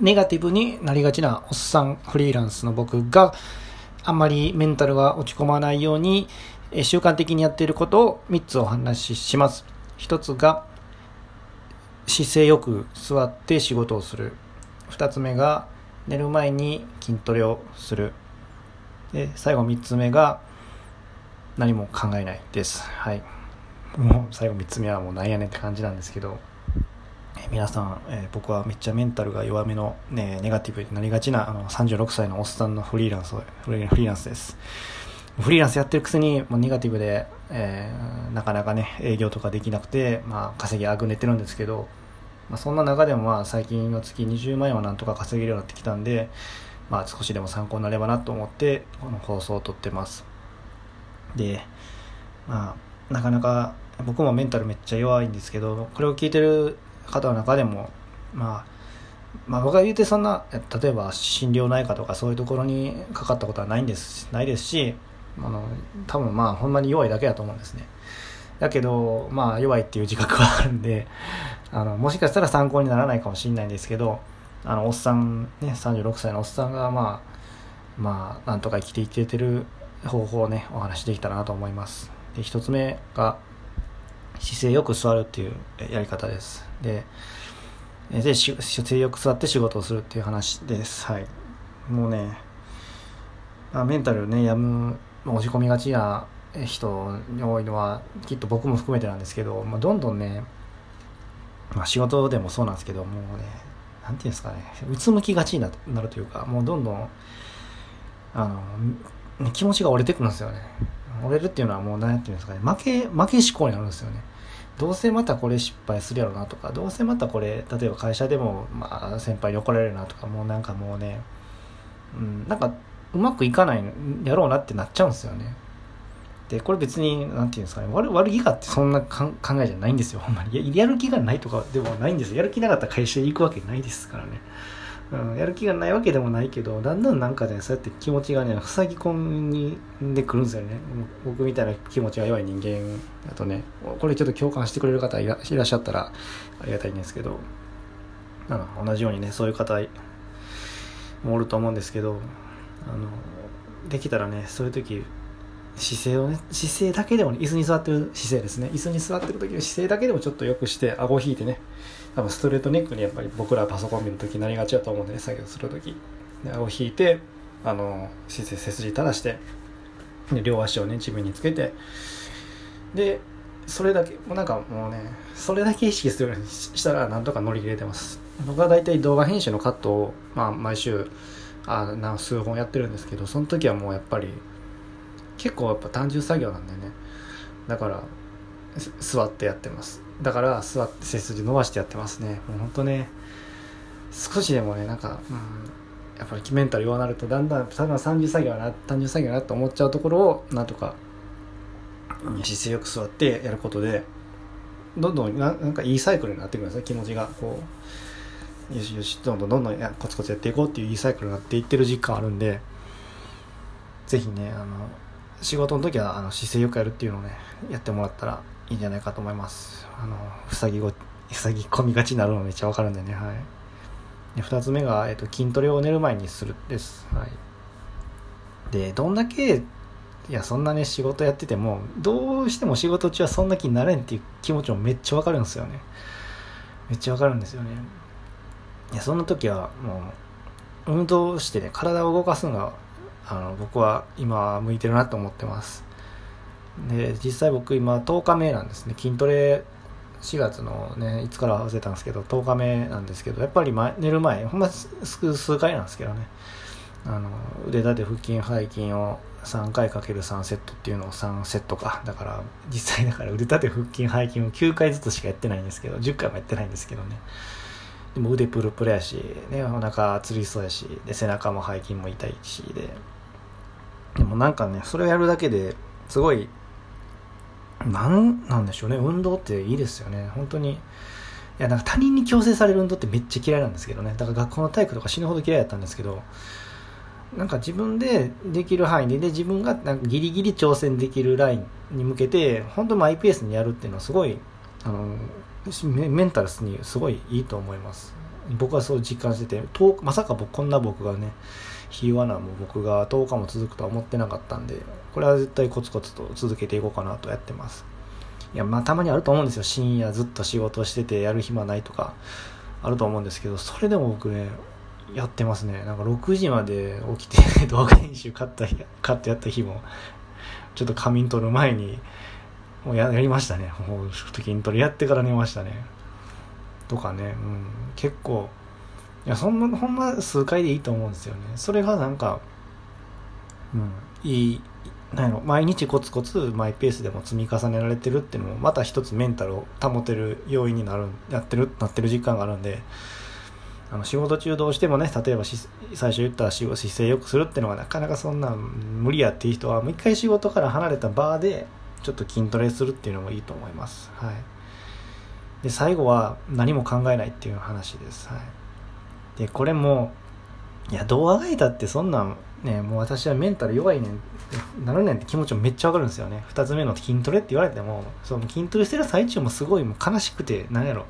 ネガティブになりがちなおっさんフリーランスの僕があんまりメンタルが落ち込まないように習慣的にやっていることを3つお話しします。1つが姿勢よく座って仕事をする。2つ目が寝る前に筋トレをする。で最後3つ目が何も考えないです。はい。もう最後3つ目はもうなんやねんって感じなんですけど。皆さん、えー、僕はめっちゃメンタルが弱めの、ね、ネガティブになりがちなあの36歳のおっさんのフリーランスフリーランスです。フリーランスやってるくせにもうネガティブで、えー、なかなかね営業とかできなくて、まあ、稼ぎあぐねてるんですけど、まあ、そんな中でもまあ最近は月20万円はなんとか稼げるようになってきたんで、まあ、少しでも参考になればなと思ってこの放送を撮ってますでまあなかなか僕もメンタルめっちゃ弱いんですけどこれを聞いてる方の中でも、まあ、まあ僕が言うてそんな例えば心療内科とかそういうところにかかったことはないんですないですしあの多分まあほんまに弱いだけだと思うんですね。だけどまあ弱いっていう自覚はあるんであのもしかしたら参考にならないかもしれないんですけどあのおっさんね36歳のおっさんがまあまあなんとか生きていけてる方法をねお話しできたらなと思います。で1つ目が姿勢よく座るっていうやり方です。でで姿勢よく座って仕事をするっていう話です。はい。もうねあメンタルねやむ落ち込みがちな人に多いのはきっと僕も含めてなんですけど、まあ、どんどんね、まあ、仕事でもそうなんですけどもうねなんていうんですかねうつむきがちになるというかもうどんどんあの気持ちが折れてくるんですよね。折れるっていうのはもう何ていうんですかね。負け負け思考になるんですよね。どうせまたこれ失敗するやろなとかどうせまたこれ例えば会社でも、まあ、先輩に怒られるなとかもうなんかもうね、うん、なんかうまくいかないやろうなってなっちゃうんですよね。でこれ別に何て言うんですかね。悪悪気がってそんな考えじゃないんですよ。ほんまに。やる気がないとかでもないんですやる気なかったら会社に行くわけないですからね。うん、やる気がないわけでもないけどだんだんなんかねそうやって気持ちがね塞ぎ込んでくるんですよね。僕みたいな気持ちが弱い人間だとね。これちょっと共感してくれる方いらっしゃったらありがたいんですけど。うん同じようにねそういう方もおると思うんですけどあのできたらねそういう時姿勢をね姿勢だけでも、ね、椅子に座ってる姿勢ですね。椅子に座ってる時の姿勢だけでもちょっとよくして顎を引いてね多分ストレートネックにやっぱり僕らパソコン見るときなりがちだと思うんでね作業するとき。顎を引いてあの姿勢背筋正してで両足をね地面につけて。でそれだけもうなんかもうねそれだけ意識するようにしたらなんとか乗り切れてます。僕は大体動画編集のカットを、まあ、毎週あな数本やってるんですけどその時はもうやっぱり結構やっぱ単純作業なんでね。だから座ってやってます。だから座って背筋伸ばしてやってますね。もうほんとね少しでもねなんか、うん、やっぱりメンタル弱なるとだんだん多分30作業な単純作業なと思っちゃうところをなんとか姿勢よく座ってやることでどんどんななんかいいサイクルになってくるんですね気持ちが。こうよしよしどんどんどんどんやコツコツやっていこうっていういいサイクルになっていってる実感あるんでぜひねあの仕事の時はあの姿勢よくやるっていうのをねやってもらったらいいんじゃないかと思います。あの塞ぎご塞ぎ込みがちになるのめっちゃわかるんでね。はい。で2つ目が、えっと、筋トレを寝る前にするです。はい。でどんだけいやそんなね仕事やっててもどうしても仕事中はそんな気になれんっていう気持ちもめっちゃわかるんですよね。めっちゃわかるんですよね。いやそんな時はもう運動してね体を動かすのがあの僕は今向いてるなと思ってます。で実際僕今10日目なんですね。筋トレ4月のねいつから忘れたんですけど10日目なんですけどやっぱり前寝る前ほんま数数回なんですけどね。あの腕立て腹筋背筋を3回かける3セットっていうのを3セットか。だから実際だから腕立て腹筋背筋を9回ずつしかやってないんですけど10回もやってないんですけどね。でも腕プルプルやし、ね、お腹つりそうやしで背中も背筋も痛いしででもなんかねそれをやるだけですごいななんでしょうね。運動っていいですよね。本当に。いやなんか他人に強制される運動ってめっちゃ嫌いなんですけどね。だから学校の体育とか死ぬほど嫌いだったんですけどなんか自分でできる範囲でで自分がなんかギリギリ挑戦できるラインに向けて本当マイペースにやるっていうのはすごいあのメンタルにすごいいいと思います。僕はそう実感してて10まさか僕こんな僕がねひ弱なも僕が10日も続くとは思ってなかったんでこれは絶対コツコツと続けていこうかなとやってます。いやまあたまにあると思うんですよ。深夜ずっと仕事しててやる暇ないとかあると思うんですけどそれでも僕ねやってますね。なんか6時まで起きて 動画編集買った買ってやった日もちょっと仮眠取る前にもうややりましたね。もう筋トレやってから寝ましたね。とかね、うん、結構。いやそんなほんま数回でいいと思うんですよね。それがなんかうん。いいなんやろ。毎日コツコツマイペースでも積み重ねられてるっていうのもまた一つメンタルを保てる要因になるやってるなってる実感があるんであの仕事中どうしてもね例えば最初言った姿勢よくするっていうのがなかなかそんな無理やっていう人はもう一回仕事から離れたバーでちょっと筋トレするっていうのもいいと思います。はい。で、最後は何も考えないっていう話です。はい。で、これも、いや、どうあがいたってそんなんね、もう私はメンタル弱いねん、なるねんって気持ちもめっちゃわかるんですよね。二つ目の筋トレって言われても、その筋トレしてる最中もすごいもう悲しくて、なんやろ、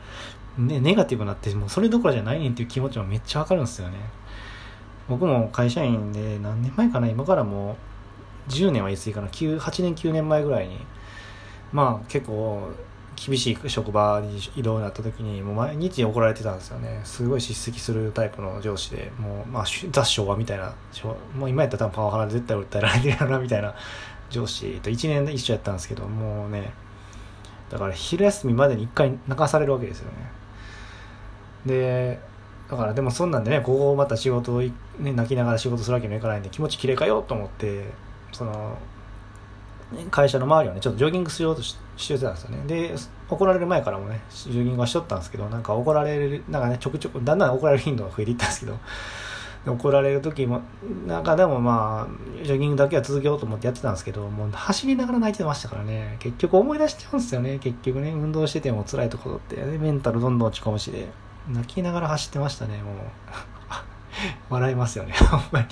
ね、ネガティブになって、もうそれどころじゃないねんっていう気持ちもめっちゃわかるんですよね。僕も会社員で何年前かな、今からもう、10年は言い過ぎかな8年9年前ぐらいにまあ結構厳しい職場に移動になった時にもう毎日怒られてたんですよね。すごい叱責するタイプの上司でもう、まあ、雑昭和みたいなもう今やったら多分パワハラで絶対訴えられてるやろなみたいな 上司と1年で一緒やったんですけどもうねだから昼休みまでに1回泣かされるわけですよね。でだからでもそんなんでねここまた仕事を、ね、泣きながら仕事するわけにもいかないんで気持ち切れかようと思ってその会社の周りをねちょっとジョギングしようとししてたんですよね。で怒られる前からもねジョギングはしとったんですけどなんか怒られるなんかねちょくちょくだんだん怒られる頻度が増えていったんですけど怒られる時もなんかでもまあジョギングだけは続けようと思ってやってたんですけどもう走りながら泣いてましたからね。結局思い出しちゃうんですよね。結局ね運動してても辛いところって。メンタルどんどん落ち込むしで泣きながら走ってましたねもう。笑いますよねほんまに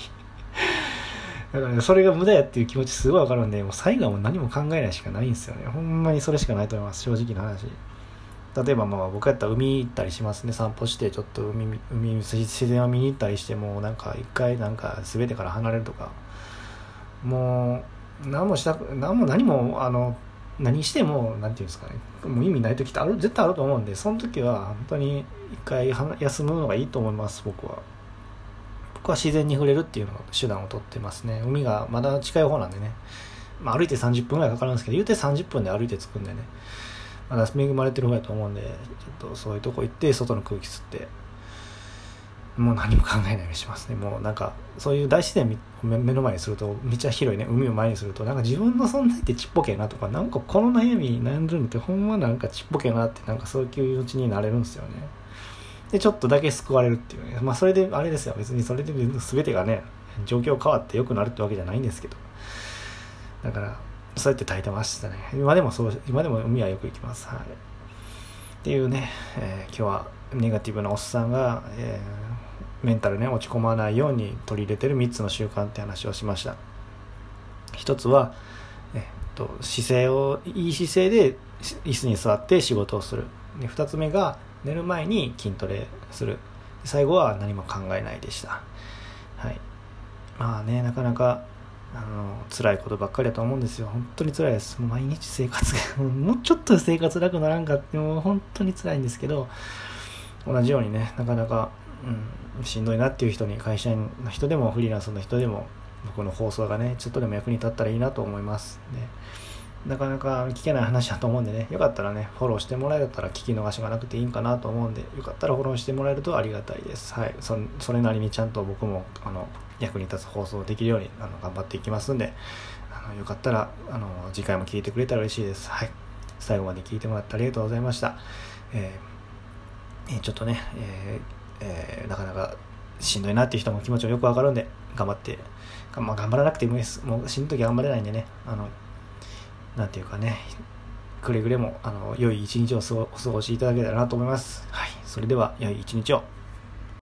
だから、ね、それが無駄やっていう気持ちすごいわかるんで、もう最後はもう何も考えないしかないんですよね。ほんまにそれしかないと思います、正直な話。例えばまあ僕やったら海行ったりしますね散歩してちょっと海海自然を見に行ったりしてもなんか一回なんか全てから離れるとかもう何もしたく何も何もあの何しても何て言うんですかねもう意味ない時ってある絶対あると思うんでその時は本当に一回休むのがいいと思います僕は。僕は自然に触れるっていうの手段をとってますね。海がまだ近い方なんでね、まあ、歩いて30分ぐらいかかるんですけど言うて30分で歩いて着くんでね。まだ恵まれてる方やと思うんでちょっとそういうとこ行って外の空気吸ってもう何も考えないようにしますね。もうなんかそういう大自然目の前にするとめっちゃ広いね。海を前にするとなんか自分の存在ってちっぽけなとかなんかこの悩み悩んでるのってほんまなんかちっぽけなってなんかそういう気持ちになれるんですよね。で、ちょっとだけ救われるっていうね。まあ、それで、あれですよ。別にそれで全てがね、状況変わって良くなるってわけじゃないんですけど。だから、そうやって耐えてましたね。今でもそう、今でも海はよく行きます。はい。っていうね、えー、今日はネガティブなおっさんが、えー、メンタルね、落ち込まないように取り入れてる3つの習慣って話をしました。一つは、えっと、姿勢を、いい姿勢で椅子に座って仕事をする。で、二つ目が、寝る前に筋トレする。最後は何も考えないでした。はい。まあねなかなかあの辛いことばっかりだと思うんですよ。本当に辛いです。もう毎日生活が もうちょっと生活楽ならんかってもう本当に辛いんですけど同じようにねなかなか、うん、しんどいなっていう人に会社員の人でもフリーランスの人でも僕の放送がねちょっとでも役に立ったらいいなと思います。ね。なかなか聞けない話だと思うんでね、よかったらね、フォローしてもらえたら聞き逃しがなくていいんかなと思うんで、よかったらフォローしてもらえるとありがたいです。はい。そそれなりにちゃんと僕も、あの、役に立つ放送できるように、あの、頑張っていきますんで、あの、よかったら、あの、次回も聞いてくれたら嬉しいです。はい。最後まで聞いてもらってありがとうございました。えー、ちょっとね、えーえー、なかなかしんどいなっていう人も気持ちもよくわかるんで、頑張って、まあ、頑張らなくてもいいです。もう死ぬ時は頑張れないんでね、あの、なんていうかね、くれぐれも、あの、良い一日をお過ごしいただけたらなと思います。はい。それでは、良い一日を。